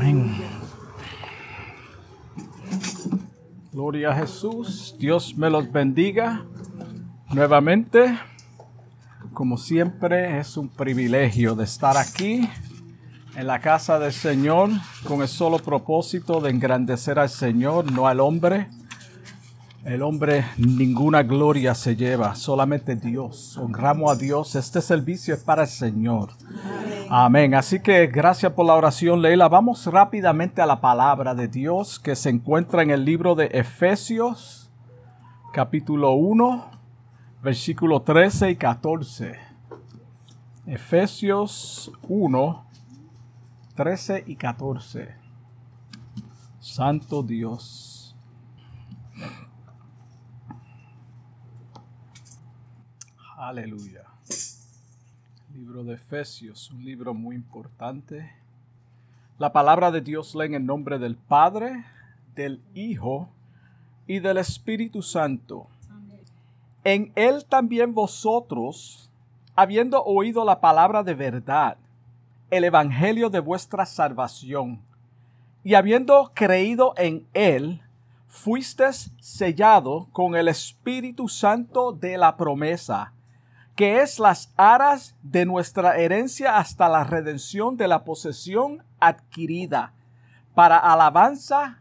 Amén. Gloria a Jesús. Dios me los bendiga nuevamente. Como siempre es un privilegio de estar aquí en la casa del Señor con el solo propósito de engrandecer al Señor, no al hombre. El hombre ninguna gloria se lleva, solamente Dios. Honramos a Dios. Este servicio es para el Señor. Amén. Así que gracias por la oración, Leila. Vamos rápidamente a la palabra de Dios que se encuentra en el libro de Efesios, capítulo 1, versículo 13 y 14. Efesios 1, 13 y 14. Santo Dios. Aleluya. Libro de Efesios, un libro muy importante. La palabra de Dios lee en nombre del Padre, del Hijo y del Espíritu Santo. En él también vosotros, habiendo oído la palabra de verdad, el evangelio de vuestra salvación, y habiendo creído en él, fuisteis sellado con el Espíritu Santo de la promesa que es las aras de nuestra herencia hasta la redención de la posesión adquirida, para alabanza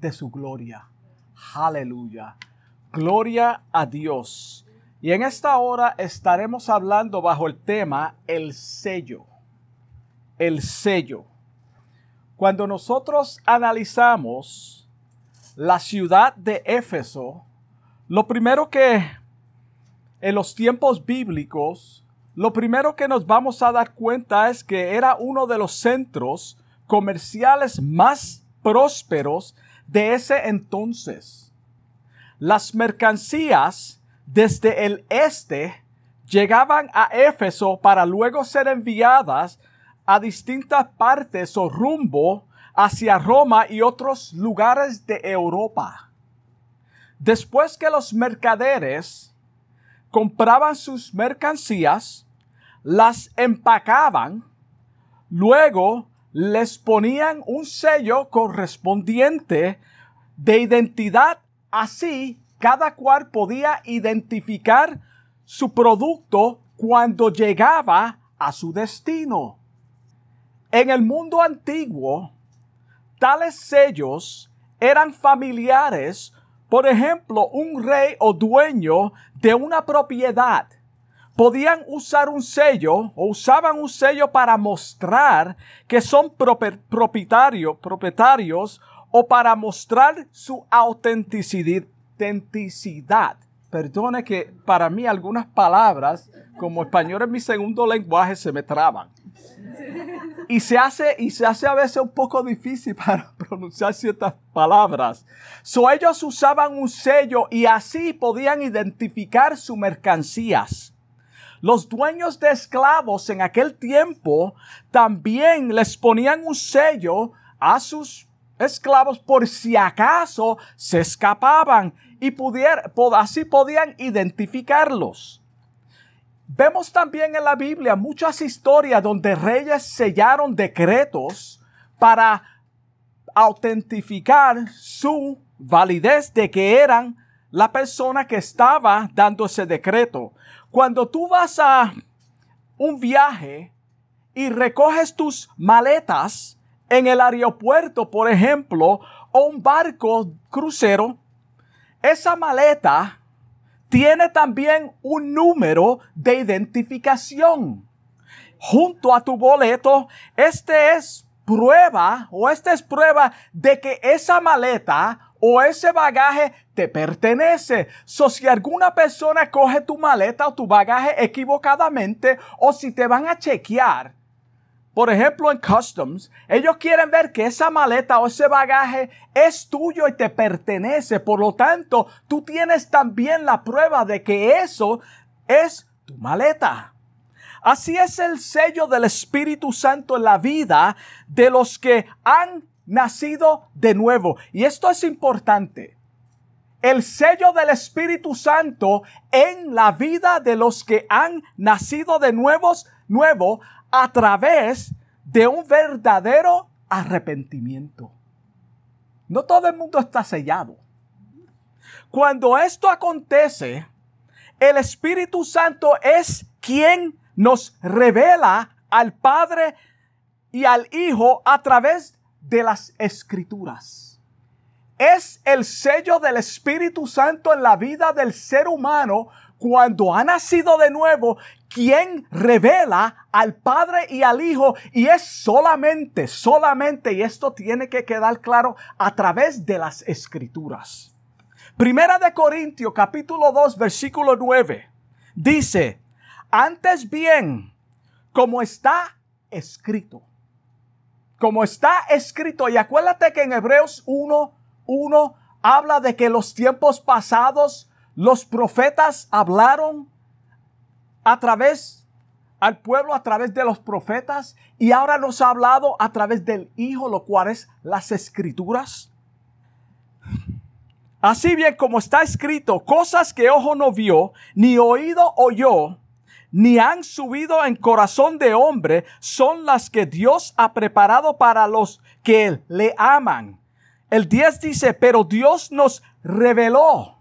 de su gloria. Aleluya. Gloria a Dios. Y en esta hora estaremos hablando bajo el tema el sello. El sello. Cuando nosotros analizamos la ciudad de Éfeso, lo primero que en los tiempos bíblicos, lo primero que nos vamos a dar cuenta es que era uno de los centros comerciales más prósperos de ese entonces. Las mercancías desde el este llegaban a Éfeso para luego ser enviadas a distintas partes o rumbo hacia Roma y otros lugares de Europa. Después que los mercaderes compraban sus mercancías, las empacaban, luego les ponían un sello correspondiente de identidad, así cada cual podía identificar su producto cuando llegaba a su destino. En el mundo antiguo, tales sellos eran familiares por ejemplo, un rey o dueño de una propiedad podían usar un sello o usaban un sello para mostrar que son propietarios, o para mostrar su autenticidad. Perdone que para mí algunas palabras como español es mi segundo lenguaje se me traban y se hace y se hace a veces un poco difícil para pronunciar ciertas palabras. So ellos usaban un sello y así podían identificar sus mercancías. Los dueños de esclavos en aquel tiempo también les ponían un sello a sus esclavos por si acaso se escapaban y pudier, así podían identificarlos. Vemos también en la Biblia muchas historias donde reyes sellaron decretos para autentificar su validez de que eran la persona que estaba dando ese decreto. Cuando tú vas a un viaje y recoges tus maletas en el aeropuerto, por ejemplo, o un barco crucero, esa maleta tiene también un número de identificación. Junto a tu boleto, este es prueba o esta es prueba de que esa maleta o ese bagaje te pertenece. So, si alguna persona coge tu maleta o tu bagaje equivocadamente o si te van a chequear, por ejemplo, en Customs, ellos quieren ver que esa maleta o ese bagaje es tuyo y te pertenece. Por lo tanto, tú tienes también la prueba de que eso es tu maleta. Así es el sello del Espíritu Santo en la vida de los que han nacido de nuevo. Y esto es importante. El sello del Espíritu Santo en la vida de los que han nacido de nuevos, nuevo a través de un verdadero arrepentimiento. No todo el mundo está sellado. Cuando esto acontece, el Espíritu Santo es quien nos revela al Padre y al Hijo a través de las Escrituras. Es el sello del Espíritu Santo en la vida del ser humano cuando ha nacido de nuevo quien revela al Padre y al Hijo y es solamente, solamente, y esto tiene que quedar claro, a través de las Escrituras. Primera de Corintios capítulo 2 versículo 9 dice, antes bien, como está escrito, como está escrito, y acuérdate que en Hebreos 1, 1 habla de que los tiempos pasados los profetas hablaron a través al pueblo a través de los profetas y ahora nos ha hablado a través del Hijo, lo cual es las escrituras. Así bien como está escrito, cosas que ojo no vio, ni oído oyó, ni han subido en corazón de hombre, son las que Dios ha preparado para los que le aman. El 10 dice, pero Dios nos reveló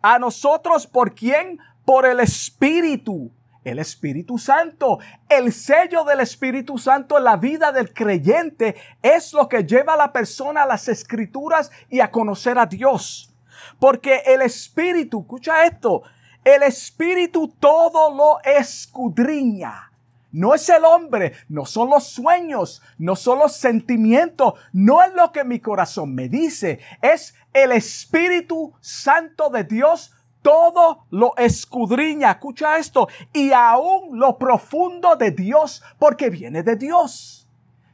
a nosotros por quién? Por el Espíritu. El Espíritu Santo, el sello del Espíritu Santo en la vida del creyente es lo que lleva a la persona a las escrituras y a conocer a Dios. Porque el Espíritu, escucha esto, el Espíritu todo lo escudriña. No es el hombre, no son los sueños, no son los sentimientos, no es lo que mi corazón me dice, es el Espíritu Santo de Dios todo lo escudriña, escucha esto, y aún lo profundo de Dios, porque viene de Dios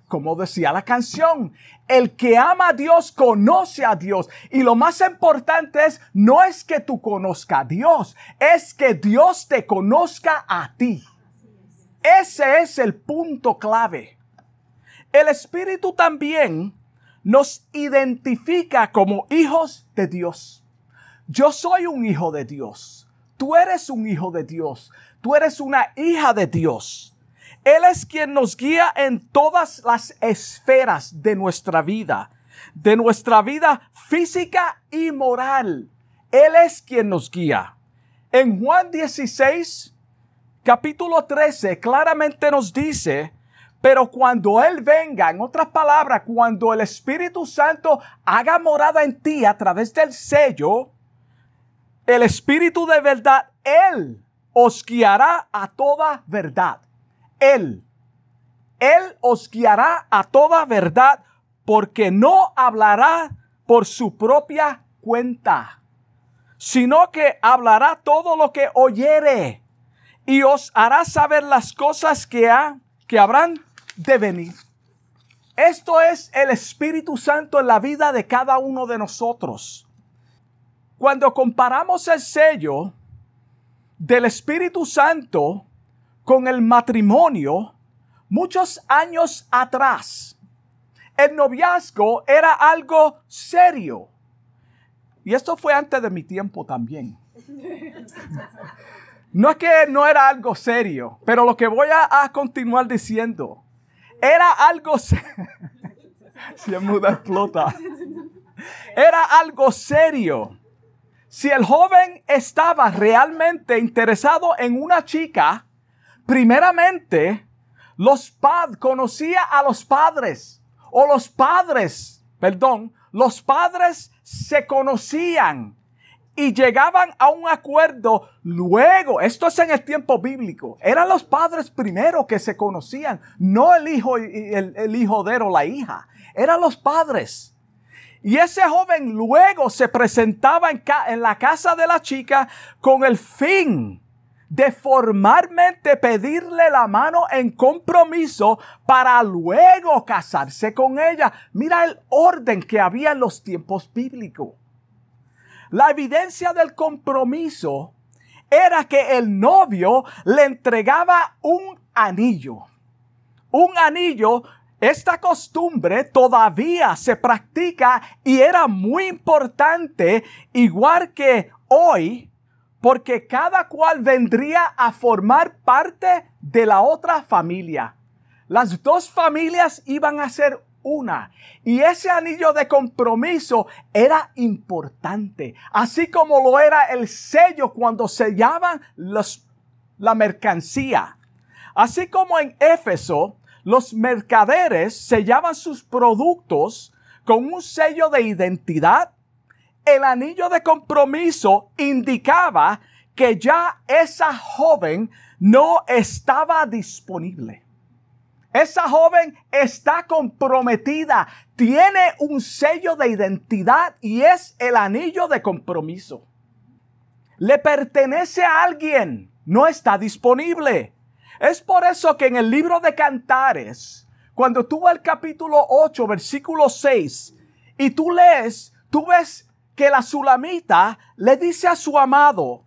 como decía la canción, el que ama a Dios conoce a Dios. Y lo más importante es, no es que tú conozca a Dios, es que Dios te conozca a ti. Ese es el punto clave. El Espíritu también nos identifica como hijos de Dios. Yo soy un hijo de Dios. Tú eres un hijo de Dios. Tú eres una hija de Dios. Él es quien nos guía en todas las esferas de nuestra vida, de nuestra vida física y moral. Él es quien nos guía. En Juan 16, capítulo 13, claramente nos dice, pero cuando Él venga, en otras palabras, cuando el Espíritu Santo haga morada en ti a través del sello, el Espíritu de verdad, Él os guiará a toda verdad. Él. Él os guiará a toda verdad porque no hablará por su propia cuenta, sino que hablará todo lo que oyere y os hará saber las cosas que, ha, que habrán de venir. Esto es el Espíritu Santo en la vida de cada uno de nosotros. Cuando comparamos el sello del Espíritu Santo con el matrimonio muchos años atrás. El noviazgo era algo serio. Y esto fue antes de mi tiempo también. No es que no era algo serio, pero lo que voy a, continuar diciendo, era algo serio. Si muda explota. Era algo serio. Si el joven estaba realmente interesado en una chica, primeramente, los padres, conocía a los padres, o los padres, perdón, los padres se conocían y llegaban a un acuerdo luego. Esto es en el tiempo bíblico. Eran los padres primero que se conocían, no el hijo y el, el hijo de o la hija. Eran los padres. Y ese joven luego se presentaba en, la casa de la chica con el fin de formalmente pedirle la mano en compromiso para luego casarse con ella. Mira el orden que había en los tiempos bíblicos. La evidencia del compromiso era que el novio le entregaba un anillo. Un anillo esta costumbre todavía se practica y era muy importante, igual que hoy porque cada cual vendría a formar parte de la otra familia. Las dos familias iban a ser una. Y ese anillo de compromiso era importante, así como lo era el sello cuando sellaban los, la mercancía. Así como en Éfeso, los mercaderes sellaban sus productos con un sello de identidad. El anillo de compromiso indicaba que ya esa joven no estaba disponible. Esa joven está comprometida, tiene un sello de identidad y es el anillo de compromiso. Le pertenece a alguien, no está disponible. Es por eso que en el libro de Cantares, cuando tú el capítulo 8, versículo 6, y tú lees, tú ves que la sulamita le dice a su amado,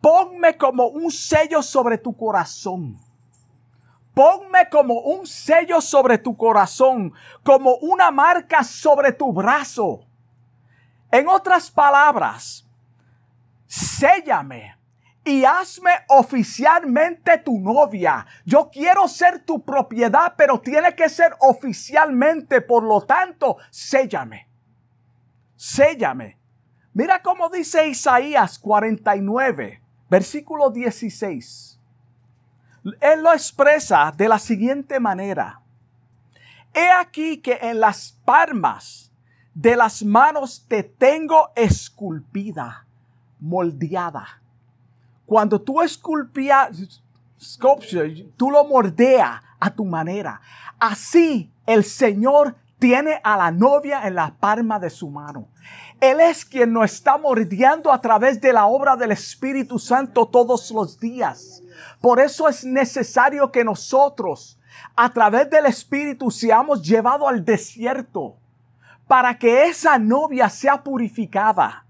ponme como un sello sobre tu corazón. Ponme como un sello sobre tu corazón, como una marca sobre tu brazo. En otras palabras, séllame y hazme oficialmente tu novia. Yo quiero ser tu propiedad, pero tiene que ser oficialmente. Por lo tanto, séllame. Séllame. Mira cómo dice Isaías 49, versículo 16. Él lo expresa de la siguiente manera. He aquí que en las palmas de las manos te tengo esculpida, moldeada cuando tú esculpías, tú lo mordeas a tu manera. Así el Señor tiene a la novia en la palma de su mano. Él es quien nos está mordiendo a través de la obra del Espíritu Santo todos los días. Por eso es necesario que nosotros, a través del Espíritu, seamos llevados al desierto para que esa novia sea purificada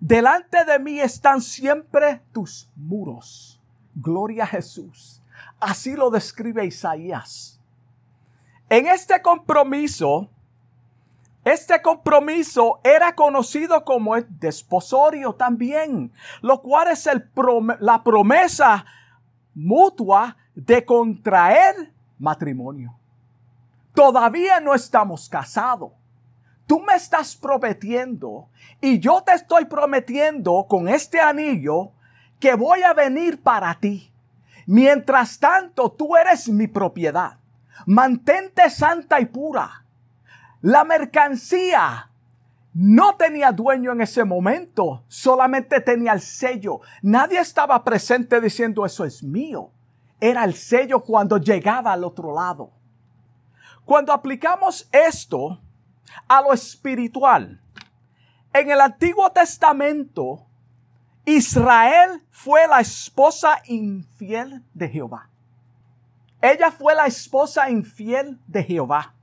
Delante de mí están siempre tus muros. Gloria a Jesús. Así lo describe Isaías. En este compromiso, este compromiso era conocido como el desposorio también, lo cual es la promesa mutua de contraer matrimonio. Todavía no estamos casados tú me estás prometiendo y yo te estoy prometiendo con este anillo que voy a venir para ti. Mientras tanto, tú eres mi propiedad. Mantente santa y pura. La mercancía no tenía dueño en ese momento, solamente tenía el sello. Nadie estaba presente diciendo eso es mío. Era el sello cuando llegaba al otro lado. Cuando aplicamos esto a lo espiritual. En el Antiguo Testamento, Israel fue la esposa infiel de Jehová. Ella fue la esposa infiel de Jehová.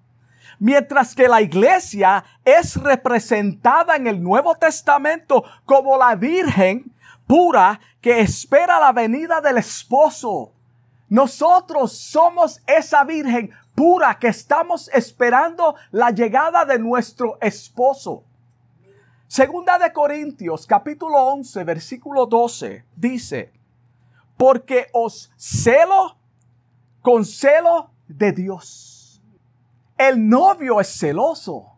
Mientras que la iglesia es representada en el Nuevo Testamento como la Virgen pura que espera la venida del esposo. Nosotros somos esa Virgen pura que estamos esperando la llegada de nuestro esposo. Segunda de Corintios capítulo 11 versículo 12 dice, porque os celo con celo de Dios. El novio es celoso,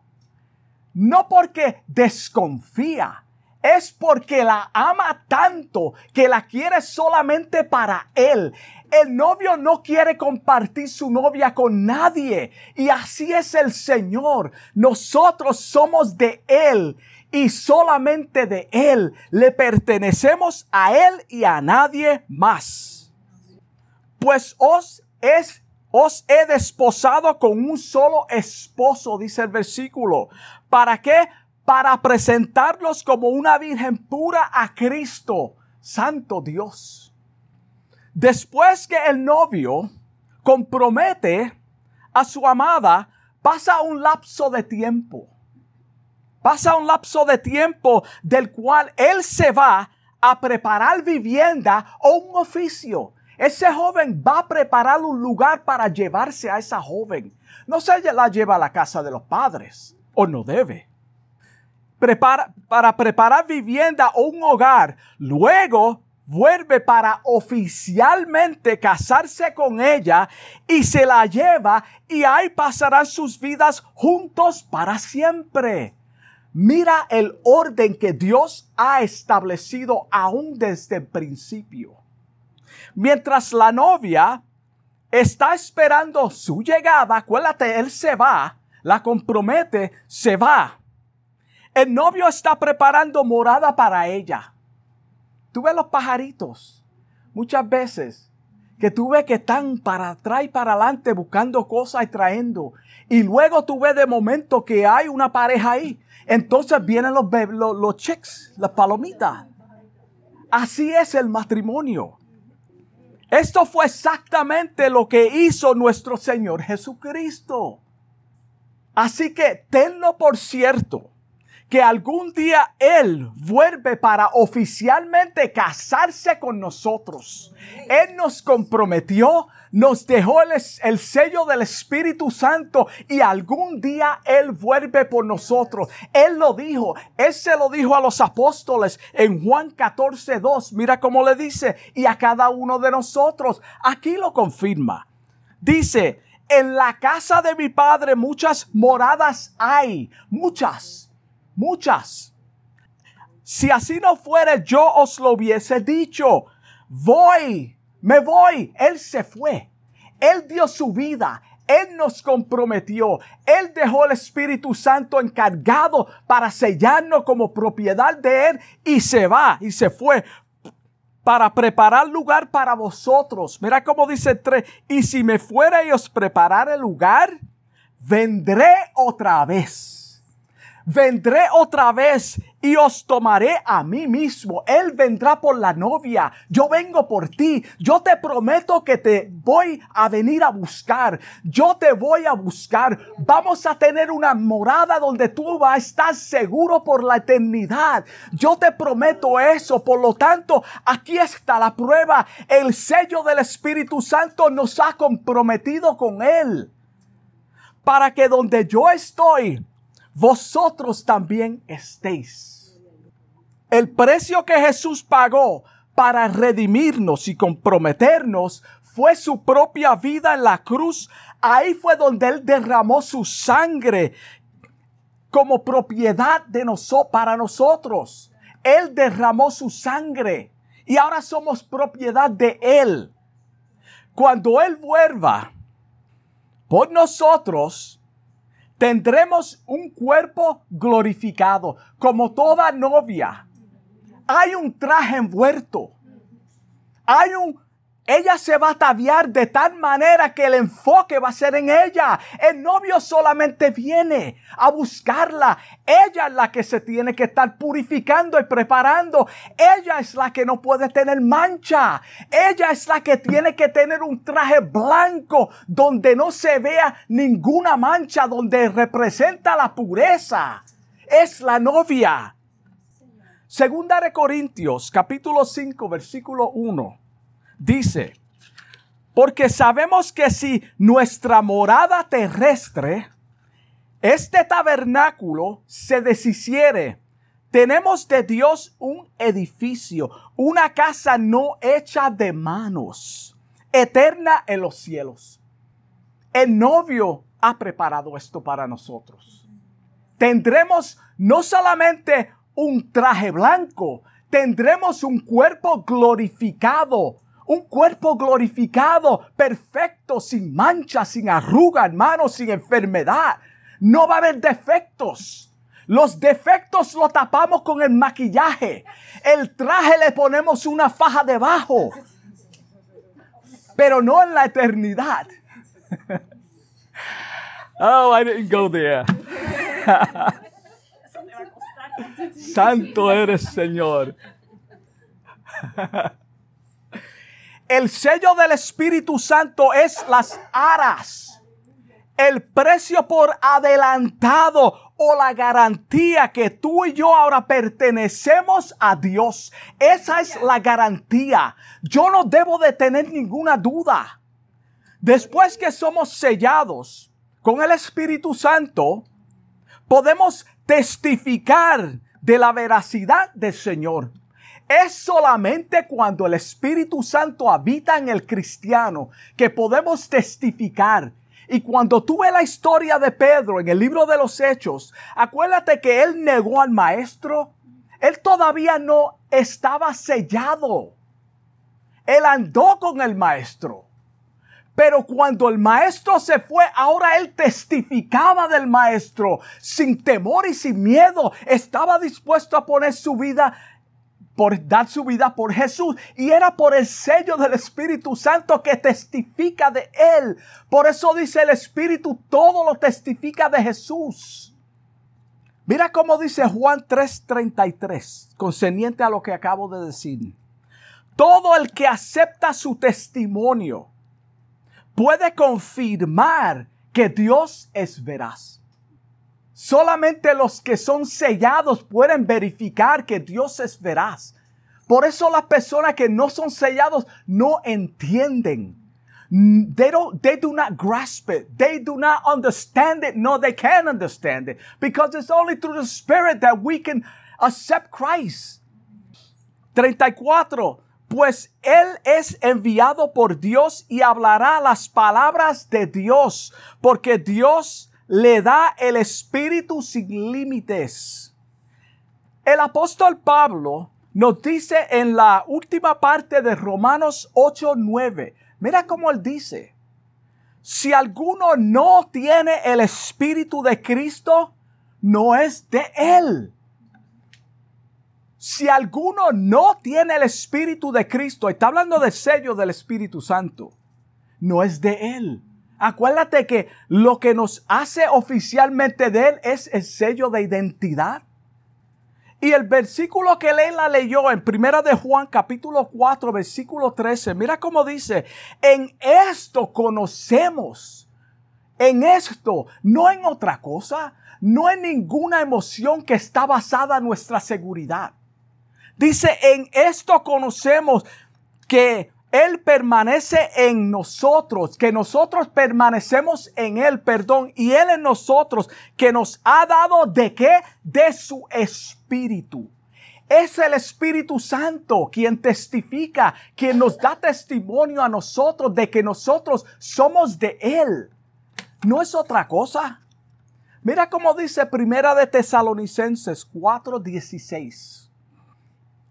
no porque desconfía, es porque la ama tanto que la quiere solamente para él. El novio no quiere compartir su novia con nadie. Y así es el Señor. Nosotros somos de Él y solamente de Él. Le pertenecemos a Él y a nadie más. Pues os es os he desposado con un solo esposo, dice el versículo. ¿Para qué? Para presentarlos como una virgen pura a Cristo, Santo Dios. Después que el novio compromete a su amada, pasa un lapso de tiempo. Pasa un lapso de tiempo del cual él se va a preparar vivienda o un oficio. Ese joven va a preparar un lugar para llevarse a esa joven. No se la lleva a la casa de los padres, o no debe. Prepara, para preparar vivienda o un hogar. Luego vuelve para oficialmente casarse con ella y se la lleva y ahí pasarán sus vidas juntos para siempre. Mira el orden que Dios ha establecido aún desde el principio. Mientras la novia está esperando su llegada, acuérdate, él se va, la compromete, se va. El novio está preparando morada para ella. Tú ves los pajaritos muchas veces que tú ves que están para atrás y para adelante buscando cosas y trayendo. Y luego tú ves de momento que hay una pareja ahí. Entonces vienen los, los, los chicks, las palomitas. Así es el matrimonio. Esto fue exactamente lo que hizo nuestro Señor Jesucristo. Así que tenlo por cierto que algún día Él vuelve para oficialmente casarse con nosotros. Él nos comprometió, nos dejó el, el, sello del Espíritu Santo y algún día Él vuelve por nosotros. Él lo dijo, Él se lo dijo a los apóstoles en Juan 14, 2. Mira cómo le dice, y a cada uno de nosotros. Aquí lo confirma. Dice, en la casa de mi Padre muchas moradas hay, muchas muchas. Si así no fuera, yo os lo hubiese dicho. Voy, me voy. Él se fue. Él dio su vida. Él nos comprometió. Él dejó el Espíritu Santo encargado para sellarnos como propiedad de Él y se va y se fue para preparar lugar para vosotros. Mira cómo dice el 3. Y si me fuera y os preparar el lugar, vendré otra vez vendré otra vez y os tomaré a mí mismo. Él vendrá por la novia. Yo vengo por ti. Yo te prometo que te voy a venir a buscar. Yo te voy a buscar. Vamos a tener una morada donde tú vas a estar seguro por la eternidad. Yo te prometo eso. Por lo tanto, aquí está la prueba. El sello del Espíritu Santo nos ha comprometido con Él. Para que donde yo estoy, vosotros también estéis. El precio que Jesús pagó para redimirnos y comprometernos fue su propia vida en la cruz. Ahí fue donde Él derramó su sangre como propiedad de nosotros, para nosotros. Él derramó su sangre y ahora somos propiedad de Él. Cuando Él vuelva por nosotros, tendremos un cuerpo glorificado, como toda novia. Hay un traje envuelto. Hay un ella se va a ataviar de tal manera que el enfoque va a ser en ella. El novio solamente viene a buscarla. Ella es la que se tiene que estar purificando y preparando. Ella es la que no puede tener mancha. Ella es la que tiene que tener un traje blanco donde no se vea ninguna mancha, donde representa la pureza. Es la novia. Segunda de Corintios, capítulo 5, versículo 1 dice, porque sabemos que si nuestra morada terrestre, este tabernáculo se deshiciere, tenemos de Dios un edificio, una casa no hecha de manos, eterna en los cielos. El novio ha preparado esto para nosotros. Tendremos no solamente un traje blanco, tendremos un cuerpo glorificado, un cuerpo glorificado, perfecto, sin mancha, sin arruga, hermano, sin enfermedad. No va a haber defectos. Los defectos lo tapamos con el maquillaje. El traje le ponemos una faja debajo. Pero no en la eternidad. oh, I didn't go there. Santo eres, Señor. El sello del Espíritu Santo es las aras. El precio por adelantado o la garantía que tú y yo ahora pertenecemos a Dios. Esa es la garantía. Yo no debo de tener ninguna duda. Después que somos sellados con el Espíritu Santo, podemos testificar de la veracidad del Señor. Es solamente cuando el Espíritu Santo habita en el cristiano que podemos testificar. Y cuando tú ves la historia de Pedro en el libro de los Hechos, acuérdate que él negó al maestro. Él todavía no estaba sellado. Él andó con el maestro. Pero cuando el maestro se fue, ahora él testificaba del maestro sin temor y sin miedo. Estaba dispuesto a poner su vida por dar su vida por Jesús. Y era por el sello del Espíritu Santo que testifica de Él. Por eso dice el Espíritu, todo lo testifica de Jesús. Mira cómo dice Juan 3:33, concerniente a lo que acabo de decir. Todo el que acepta su testimonio puede confirmar que Dios es veraz. Solamente los que son sellados pueden verificar que Dios es veraz. Por eso las personas que no son sellados no entienden. They don't, they do not grasp it. They do not understand it. No, they can't understand it. Because it's only through the Spirit that we can accept Christ. 34. Pues Él es enviado por Dios y hablará las palabras de Dios, porque Dios le da el Espíritu sin límites. El apóstol Pablo nos dice en la última parte de Romanos 8:9, mira cómo él dice, si alguno no tiene el Espíritu de Cristo, no es de él. Si alguno no tiene el Espíritu de Cristo, está hablando del sello del Espíritu Santo, no es de él. Acuérdate que lo que nos hace oficialmente de Él es el sello de identidad. Y el versículo que Leila leyó en Primera de Juan capítulo 4 versículo 13, mira cómo dice, en esto conocemos, en esto, no en otra cosa, no en ninguna emoción que está basada en nuestra seguridad. Dice, en esto conocemos que él permanece en nosotros, que nosotros permanecemos en Él, perdón, y Él en nosotros, que nos ha dado de qué? De su Espíritu. Es el Espíritu Santo quien testifica, quien nos da testimonio a nosotros de que nosotros somos de Él. No es otra cosa. Mira cómo dice Primera de Tesalonicenses 4:16.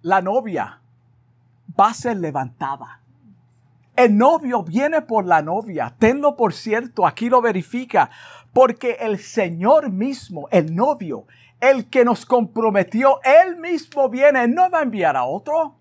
La novia va a ser levantada el novio viene por la novia. Tenlo por cierto, aquí lo verifica. Porque el Señor mismo, el novio, el que nos comprometió, él mismo viene, no va a enviar a otro.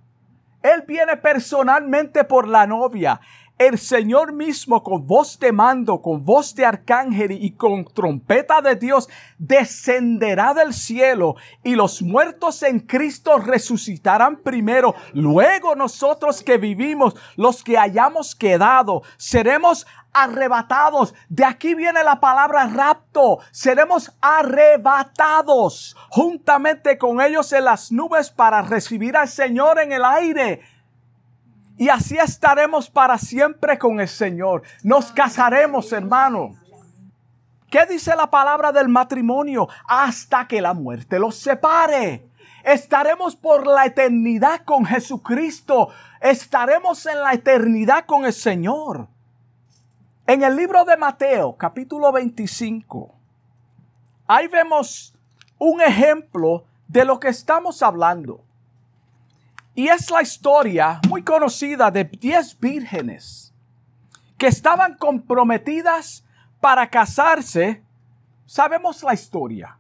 Él viene personalmente por la novia el Señor mismo con voz de mando, con voz de arcángel y con trompeta de Dios descenderá del cielo y los muertos en Cristo resucitarán primero. Luego nosotros que vivimos, los que hayamos quedado, seremos arrebatados. De aquí viene la palabra rapto. Seremos arrebatados juntamente con ellos en las nubes para recibir al Señor en el aire. Y así estaremos para siempre con el Señor. Nos casaremos, hermano. ¿Qué dice la palabra del matrimonio? Hasta que la muerte los separe. Estaremos por la eternidad con Jesucristo. Estaremos en la eternidad con el Señor. En el libro de Mateo, capítulo 25, ahí vemos un ejemplo de lo que estamos hablando. Y es la historia muy conocida de diez vírgenes que estaban comprometidas para casarse. Sabemos la historia.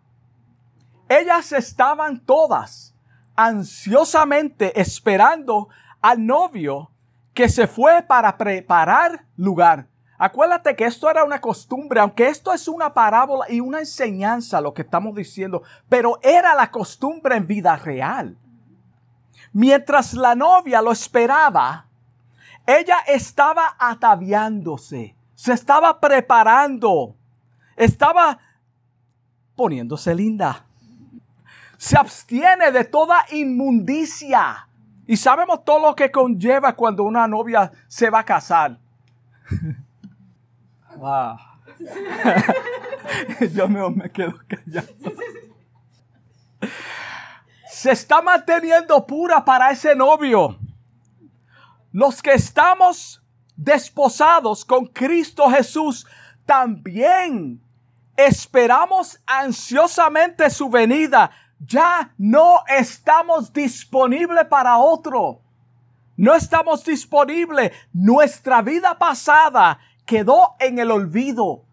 Ellas estaban todas ansiosamente esperando al novio que se fue para preparar lugar. Acuérdate que esto era una costumbre, aunque esto es una parábola y una enseñanza lo que estamos diciendo, pero era la costumbre en vida real. Mientras la novia lo esperaba, ella estaba ataviándose, se estaba preparando, estaba poniéndose linda. Se abstiene de toda inmundicia. Y sabemos todo lo que conlleva cuando una novia se va a casar. Yo me, me quedo callado se está manteniendo pura para ese novio. Los que estamos desposados con Cristo Jesús, también esperamos ansiosamente su venida. Ya no estamos disponibles para otro. No estamos disponibles. Nuestra vida pasada quedó en el olvido.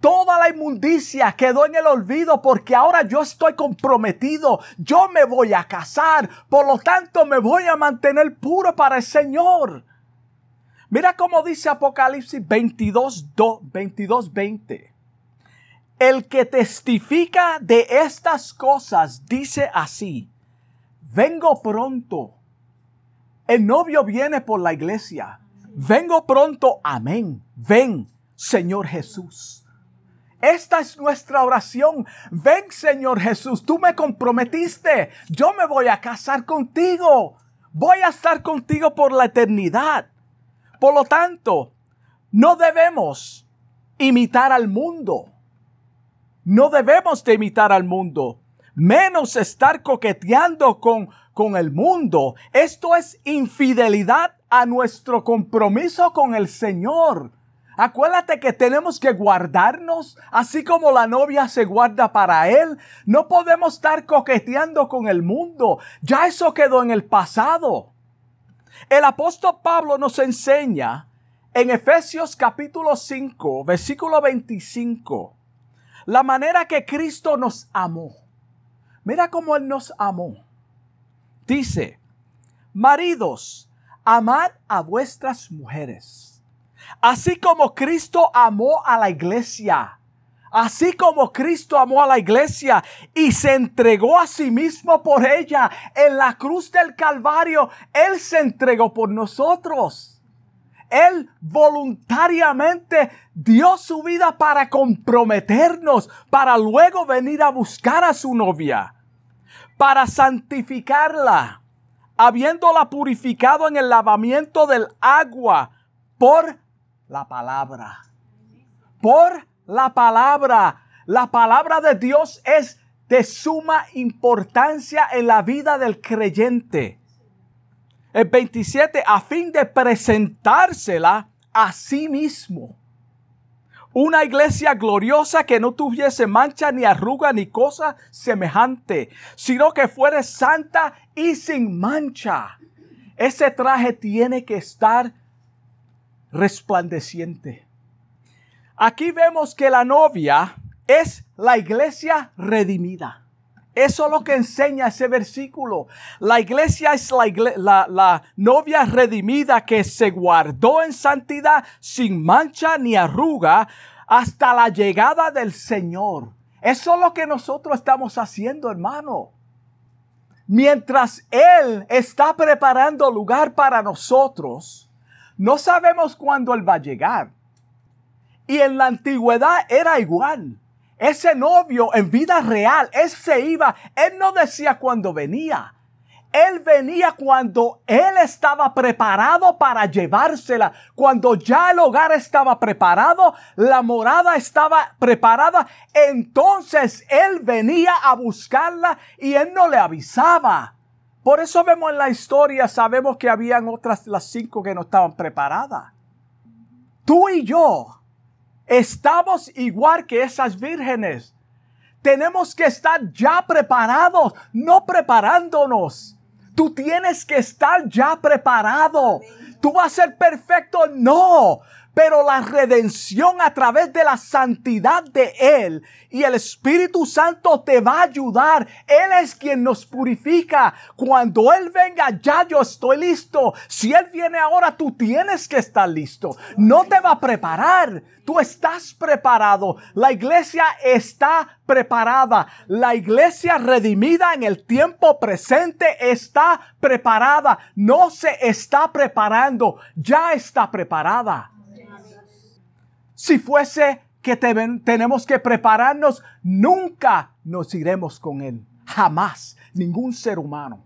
Toda la inmundicia quedó en el olvido porque ahora yo estoy comprometido. Yo me voy a casar. Por lo tanto, me voy a mantener puro para el Señor. Mira cómo dice Apocalipsis 22, 22, 20. El que testifica de estas cosas dice así, vengo pronto. El novio viene por la iglesia. Vengo pronto. Amén. Ven, Señor Jesús. Esta es nuestra oración. Ven, Señor Jesús, tú me comprometiste. Yo me voy a casar contigo. Voy a estar contigo por la eternidad. Por lo tanto, no debemos imitar al mundo. No debemos de imitar al mundo. Menos estar coqueteando con, con el mundo. Esto es infidelidad a nuestro compromiso con el Señor. Acuérdate que tenemos que guardarnos, así como la novia se guarda para él. No podemos estar coqueteando con el mundo. Ya eso quedó en el pasado. El apóstol Pablo nos enseña en Efesios capítulo 5, versículo 25, la manera que Cristo nos amó. Mira cómo Él nos amó. Dice, maridos, amad a vuestras mujeres Así como Cristo amó a la iglesia. Así como Cristo amó a la iglesia y se entregó a sí mismo por ella en la cruz del Calvario, Él se entregó por nosotros. Él voluntariamente dio su vida para comprometernos, para luego venir a buscar a su novia, para santificarla, habiéndola purificado en el lavamiento del agua por la palabra. Por la palabra. La palabra de Dios es de suma importancia en la vida del creyente. El 27, a fin de presentársela a sí mismo. Una iglesia gloriosa que no tuviese mancha ni arruga ni cosa semejante, sino que fuere santa y sin mancha. Ese traje tiene que estar resplandeciente. Aquí vemos que la novia es la iglesia redimida. Eso es lo que enseña ese versículo. La iglesia es la, la, novia redimida que se guardó en santidad sin mancha ni arruga hasta la llegada del Señor. Eso es lo que nosotros estamos haciendo, hermano. Mientras Él está preparando lugar para nosotros, no sabemos cuándo Él va a llegar. Y en la antigüedad era igual. Ese novio en vida real, Él se iba, Él no decía cuándo venía. Él venía cuando Él estaba preparado para llevársela. Cuando ya el hogar estaba preparado, la morada estaba preparada. Entonces Él venía a buscarla y Él no le avisaba. Por eso vemos en la historia, sabemos que habían otras, las cinco que no estaban preparadas. Tú y yo estamos igual que esas vírgenes. Tenemos que estar ya preparados, no preparándonos. Tú tienes que estar ya preparado. Tú vas a ser perfecto, no pero la redención a través de la santidad de Él y el Espíritu Santo te va a ayudar. Él es quien nos purifica. Cuando Él venga, ya yo estoy listo. Si Él viene ahora, tú tienes que estar listo. No te va a preparar. Tú estás preparado. La iglesia está preparada. La iglesia redimida en el tiempo presente está preparada. No se está preparando. Ya está preparada. Si fuese que tenemos que prepararnos, nunca nos iremos con Él. Jamás. Ningún ser humano.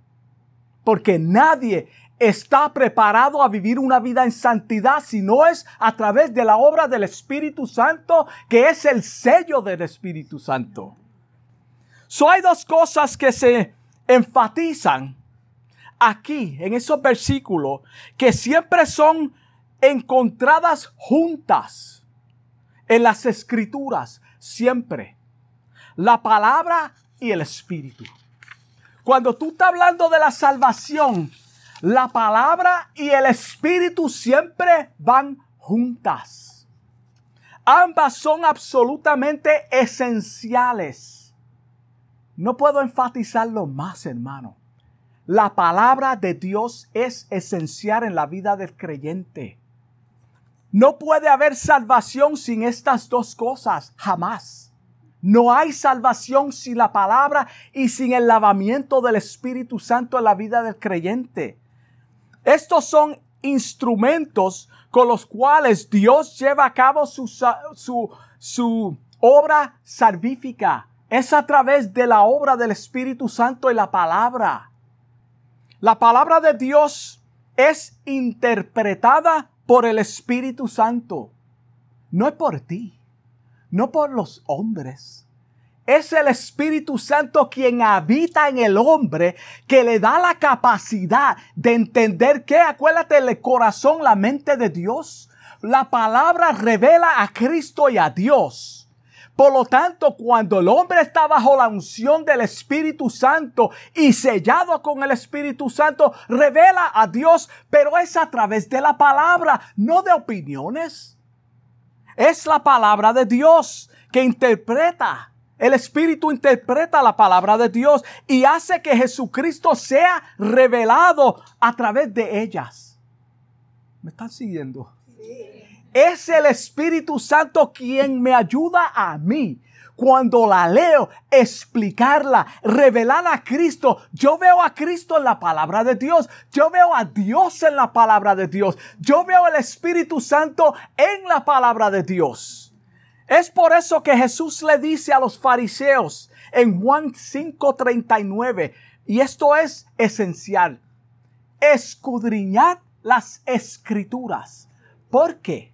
Porque nadie está preparado a vivir una vida en santidad si no es a través de la obra del Espíritu Santo, que es el sello del Espíritu Santo. So hay dos cosas que se enfatizan aquí en esos versículos que siempre son encontradas juntas en las escrituras, siempre. La palabra y el espíritu. Cuando tú estás hablando de la salvación, la palabra y el espíritu siempre van juntas. Ambas son absolutamente esenciales. No puedo enfatizarlo más, hermano. La palabra de Dios es esencial en la vida del creyente. No puede haber salvación sin estas dos cosas, jamás. No hay salvación sin la palabra y sin el lavamiento del Espíritu Santo en la vida del creyente. Estos son instrumentos con los cuales Dios lleva a cabo su, su, su obra salvífica. Es a través de la obra del Espíritu Santo y la palabra. La palabra de Dios es interpretada por el Espíritu Santo. No es por ti, no por los hombres. Es el Espíritu Santo quien habita en el hombre que le da la capacidad de entender que, acuérdate, el corazón, la mente de Dios. La palabra revela a Cristo y a Dios. Por lo tanto, cuando el hombre está bajo la unción del Espíritu Santo y sellado con el Espíritu Santo, revela a Dios, pero es a través de la palabra, no de opiniones. Es la palabra de Dios que interpreta. El Espíritu interpreta la palabra de Dios y hace que Jesucristo sea revelado a través de ellas. ¿Me están siguiendo? Es el Espíritu Santo quien me ayuda a mí cuando la leo, explicarla, revelar a Cristo. Yo veo a Cristo en la palabra de Dios. Yo veo a Dios en la palabra de Dios. Yo veo el Espíritu Santo en la palabra de Dios. Es por eso que Jesús le dice a los fariseos en Juan 5:39, y esto es esencial, escudriñad las escrituras. ¿Por qué?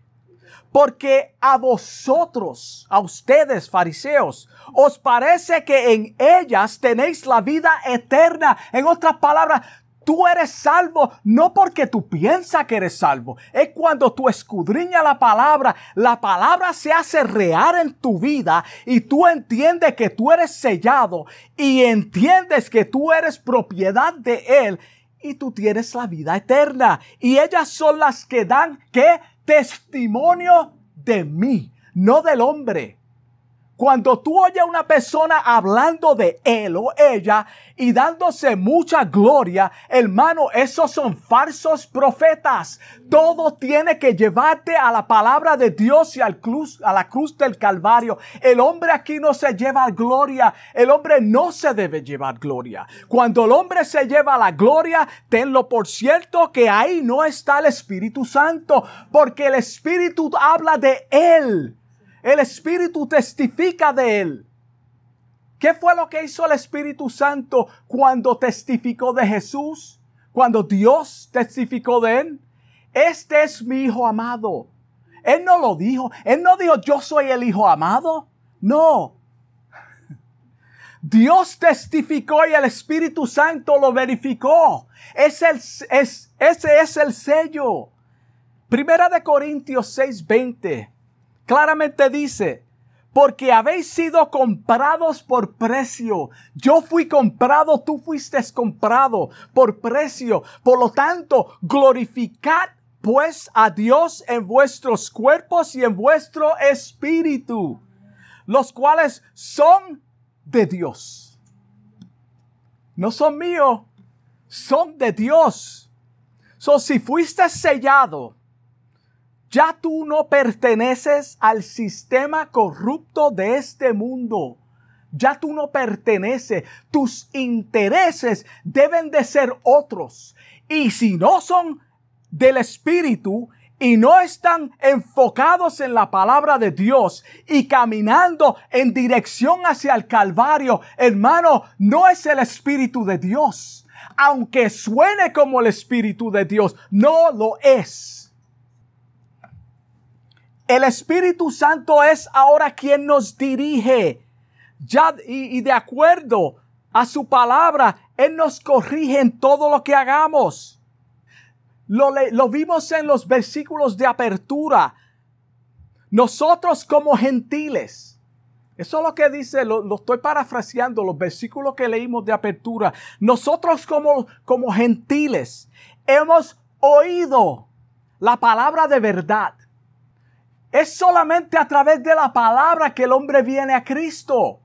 Porque a vosotros, a ustedes fariseos, os parece que en ellas tenéis la vida eterna. En otras palabras, tú eres salvo no porque tú piensas que eres salvo. Es cuando tú escudriñas la palabra, la palabra se hace real en tu vida y tú entiendes que tú eres sellado y entiendes que tú eres propiedad de Él y tú tienes la vida eterna. Y ellas son las que dan que testimonio de mí, no del hombre. Cuando tú oyes a una persona hablando de él o ella y dándose mucha gloria, hermano, esos son falsos profetas. Todo tiene que llevarte a la palabra de Dios y al cruz, a la cruz del Calvario. El hombre aquí no se lleva gloria. El hombre no se debe llevar gloria. Cuando el hombre se lleva la gloria, tenlo por cierto que ahí no está el Espíritu Santo, porque el Espíritu habla de él. El Espíritu testifica de él. ¿Qué fue lo que hizo el Espíritu Santo cuando testificó de Jesús? Cuando Dios testificó de él. Este es mi Hijo amado. Él no lo dijo. Él no dijo yo soy el Hijo amado. No. Dios testificó y el Espíritu Santo lo verificó. Ese es el sello. Primera de Corintios 6:20 claramente dice, porque habéis sido comprados por precio. Yo fui comprado, tú fuiste comprado por precio. Por lo tanto, glorificad pues a Dios en vuestros cuerpos y en vuestro espíritu, los cuales son de Dios. No son míos, son de Dios. So, si fuiste sellado ya tú no perteneces al sistema corrupto de este mundo. Ya tú no perteneces. Tus intereses deben de ser otros. Y si no son del Espíritu y no están enfocados en la palabra de Dios y caminando en dirección hacia el Calvario, hermano, no es el Espíritu de Dios. Aunque suene como el Espíritu de Dios, no lo es. El Espíritu Santo es ahora quien nos dirige. Ya, y, de acuerdo a su palabra, Él nos corrige en todo lo que hagamos. Lo, lo vimos en los versículos de apertura. Nosotros como gentiles, eso es lo que dice, lo, estoy parafraseando, los versículos que leímos de apertura. Nosotros como, como gentiles hemos oído la palabra de verdad. Es solamente a través de la palabra que el hombre viene a Cristo.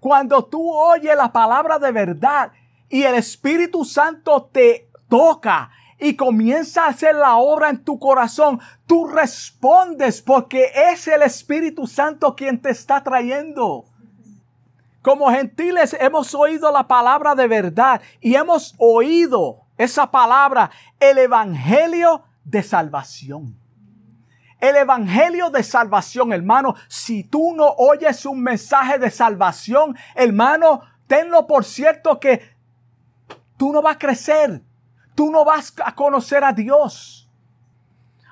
Cuando tú oyes la palabra de verdad y el Espíritu Santo te toca y comienza a hacer la obra en tu corazón, tú respondes porque es el Espíritu Santo quien te está trayendo. Como gentiles hemos oído la palabra de verdad y hemos oído esa palabra, el Evangelio de salvación. El Evangelio de salvación, hermano, si tú no oyes un mensaje de salvación, hermano, tenlo por cierto que tú no vas a crecer, tú no vas a conocer a Dios.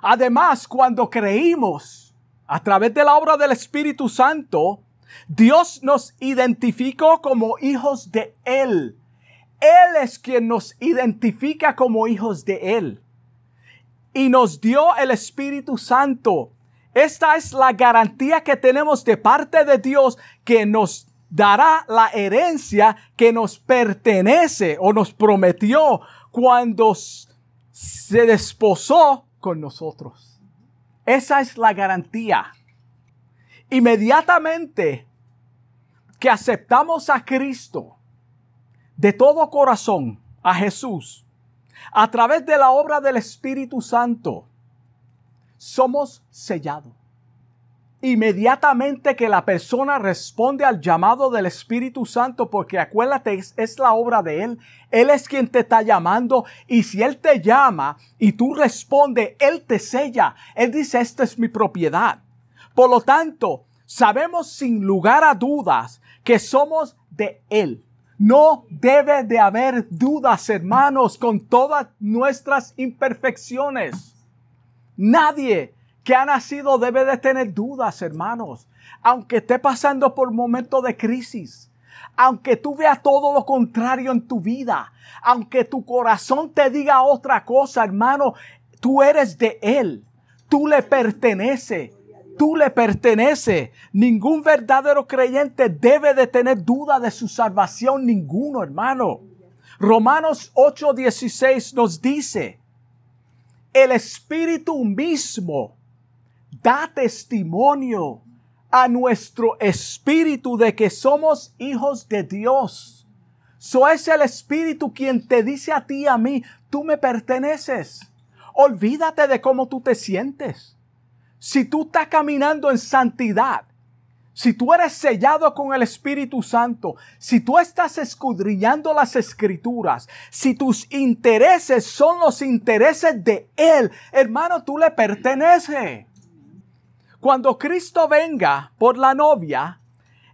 Además, cuando creímos a través de la obra del Espíritu Santo, Dios nos identificó como hijos de Él. Él es quien nos identifica como hijos de Él y nos dio el Espíritu Santo. Esta es la garantía que tenemos de parte de Dios que nos dará la herencia que nos pertenece o nos prometió cuando se desposó con nosotros. Esa es la garantía. Inmediatamente que aceptamos a Cristo de todo corazón, a Jesús, a través de la obra del Espíritu Santo, somos sellados. Inmediatamente que la persona responde al llamado del Espíritu Santo, porque acuérdate, es, la obra de Él, Él es quien te está llamando, y si Él te llama y tú respondes, Él te sella. Él dice, esta es mi propiedad. Por lo tanto, sabemos sin lugar a dudas que somos de Él. No debe de haber dudas, hermanos, con todas nuestras imperfecciones. Nadie que ha nacido debe de tener dudas, hermanos. Aunque esté pasando por momentos de crisis, aunque tú veas todo lo contrario en tu vida, aunque tu corazón te diga otra cosa, hermano, tú eres de Él, tú le perteneces tú le pertenece. Ningún verdadero creyente debe de tener duda de su salvación, ninguno, hermano. Romanos 8:16 nos dice, el Espíritu mismo da testimonio a nuestro espíritu de que somos hijos de Dios. So es el Espíritu quien te dice a ti y a mí, tú me perteneces. Olvídate de cómo tú te sientes si tú estás caminando en santidad, si tú eres sellado con el Espíritu Santo, si tú estás escudriñando las escrituras, si tus intereses son los intereses de Él, hermano, tú le perteneces. Cuando Cristo venga por la novia,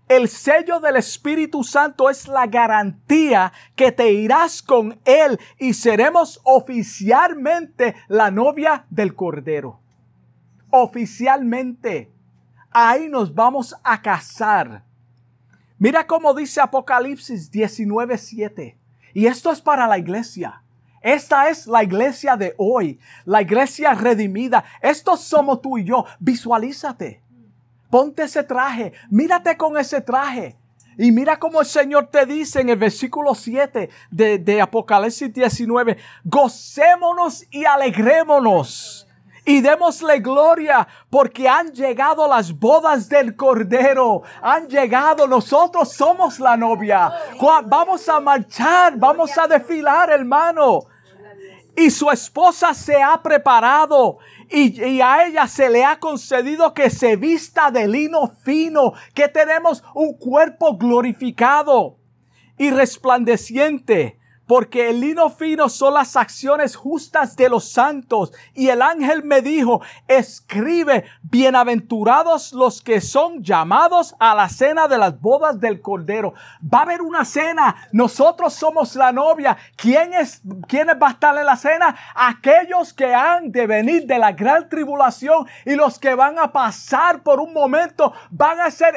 el sello del Espíritu Santo es la garantía que te irás con Él y seremos oficialmente la novia del Cordero oficialmente. Ahí nos vamos a casar. Mira cómo dice Apocalipsis 19:7. Y esto es para la iglesia. Esta es la iglesia de hoy, la iglesia redimida. Estos somos tú y yo. Visualízate. Ponte ese traje. Mírate con ese traje. Y mira cómo el Señor te dice en el versículo 7 de, de Apocalipsis 19, gocémonos y alegrémonos y démosle gloria porque han llegado las bodas del Cordero. Han llegado, nosotros somos la novia. Vamos a marchar, vamos a desfilar, hermano. Y su esposa se ha preparado y, y, a ella se le ha concedido que se vista de lino fino, que tenemos un cuerpo glorificado y resplandeciente porque el lino fino son las acciones justas de los santos. Y el ángel me dijo, escribe, bienaventurados los que son llamados a la cena de las bodas del Cordero. Va a haber una cena, nosotros somos la novia. ¿Quién es, quién va a estar en la cena? Aquellos que han de venir de la gran tribulación y los que van a pasar por un momento van a ser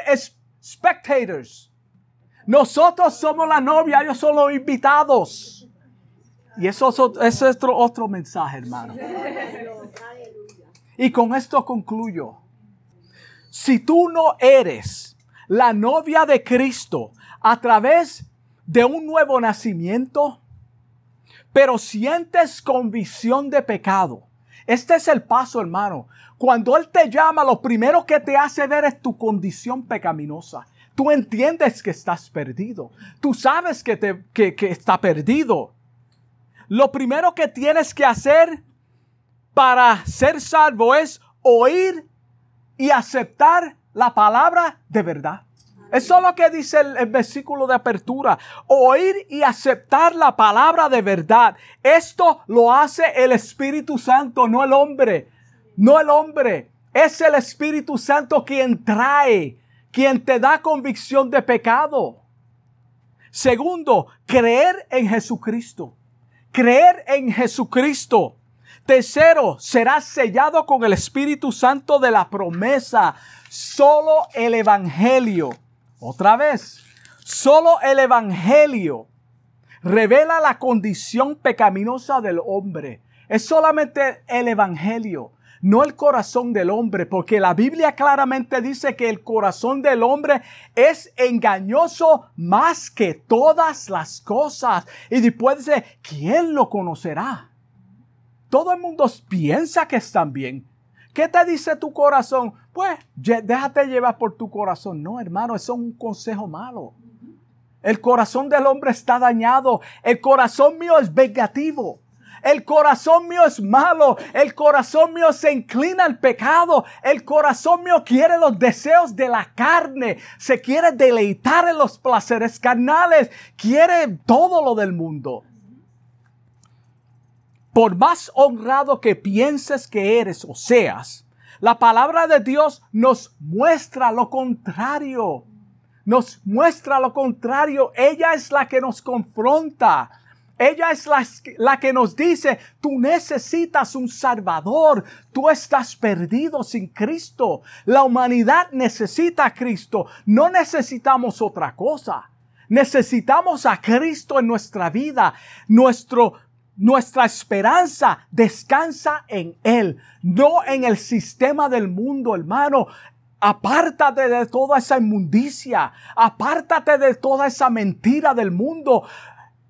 spectators Nosotros somos la novia, ellos son los invitados. Y eso, es otro, otro mensaje, hermano. Y con esto concluyo. Si tú no eres la novia de Cristo a través de un nuevo nacimiento, pero sientes convicción de pecado, este es el paso, hermano. Cuando Él te llama, lo primero que te hace ver es tu condición pecaminosa. Tú entiendes que estás perdido. Tú sabes que, te, que, que está perdido. Lo primero que tienes que hacer para ser salvo es oír y aceptar la palabra de verdad. Eso es lo que dice el, versículo de apertura. Oír y aceptar la palabra de verdad. Esto lo hace el Espíritu Santo, no el hombre. No el hombre. Es el Espíritu Santo quien trae, quien te da convicción de pecado. Segundo, creer en Jesucristo. Creer en Jesucristo. Tercero, serás sellado con el Espíritu Santo de la promesa. Solo el Evangelio otra vez, solo el Evangelio revela la condición pecaminosa del hombre. Es solamente el Evangelio, no el corazón del hombre, porque la Biblia claramente dice que el corazón del hombre es engañoso más que todas las cosas. Y después dice, ¿quién lo conocerá? Todo el mundo piensa que están bien, ¿Qué te dice tu corazón? Pues déjate llevar por tu corazón. No, hermano, eso es un consejo malo. El corazón del hombre está dañado. El corazón mío es vengativo. El corazón mío es malo. El corazón mío se inclina al pecado. El corazón mío quiere los deseos de la carne. Se quiere deleitar en los placeres carnales. Quiere todo lo del mundo. Por más honrado que pienses que eres o seas, la palabra de Dios nos muestra lo contrario. Nos muestra lo contrario. Ella es la que nos confronta. Ella es la, la, que nos dice, tú necesitas un Salvador, tú estás perdido sin Cristo. La humanidad necesita a Cristo, no necesitamos otra cosa. Necesitamos a Cristo en nuestra vida. Nuestro nuestra esperanza descansa en Él, no en el sistema del mundo, hermano. Apártate de toda esa inmundicia, apártate de toda esa mentira del mundo.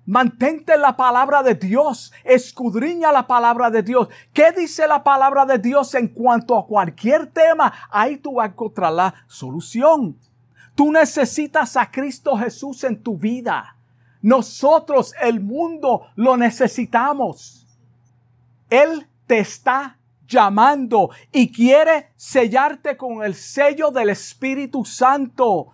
Mantente la palabra de Dios, escudriña la palabra de Dios. ¿Qué dice la palabra de Dios en cuanto a cualquier tema? Ahí tú vas a encontrar la solución. Tú necesitas a Cristo Jesús en tu vida. Nosotros, el mundo, lo necesitamos. Él te está llamando y quiere sellarte con el sello del Espíritu Santo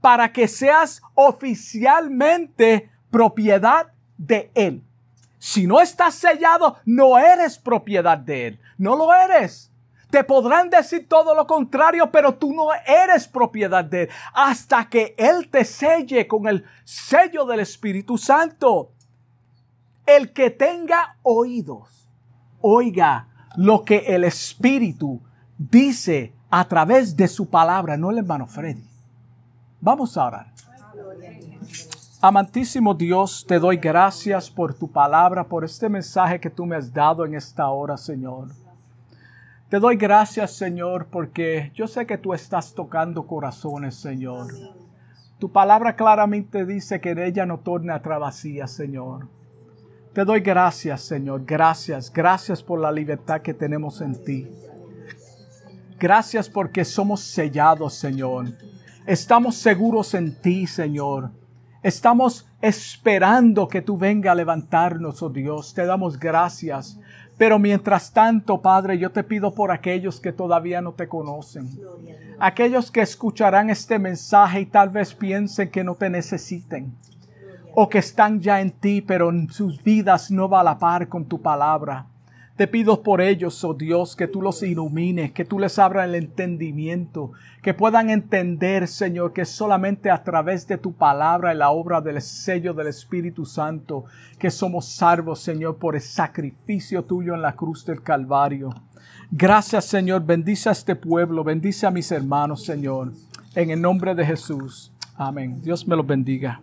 para que seas oficialmente propiedad de Él. Si no estás sellado, no eres propiedad de Él. No lo eres. Te podrán decir todo lo contrario, pero tú no eres propiedad de Él hasta que Él te selle con el sello del Espíritu Santo. El que tenga oídos, oiga lo que el Espíritu dice a través de su palabra, no el hermano Freddy. Vamos a orar. Amantísimo Dios, te doy gracias por tu palabra, por este mensaje que tú me has dado en esta hora, Señor. Te doy gracias, Señor, porque yo sé que tú estás tocando corazones, Señor. Tu palabra claramente dice que en ella no torne a vacía, Señor. Te doy gracias, Señor. Gracias, gracias por la libertad que tenemos en ti. Gracias porque somos sellados, Señor. Estamos seguros en ti, Señor. Estamos esperando que tú venga a levantarnos, oh Dios. Te damos gracias pero mientras tanto, Padre, yo te pido por aquellos que todavía no te conocen, aquellos que escucharán este mensaje y tal vez piensen que no te necesiten, o que están ya en ti, pero en sus vidas no va a la par con tu palabra. Te pido por ellos, oh Dios, que tú los ilumines, que tú les abras el entendimiento, que puedan entender, Señor, que solamente a través de tu palabra y la obra del sello del Espíritu Santo, que somos salvos, Señor, por el sacrificio tuyo en la cruz del Calvario. Gracias, Señor. Bendice a este pueblo, bendice a mis hermanos, Señor. En el nombre de Jesús. Amén. Dios me los bendiga.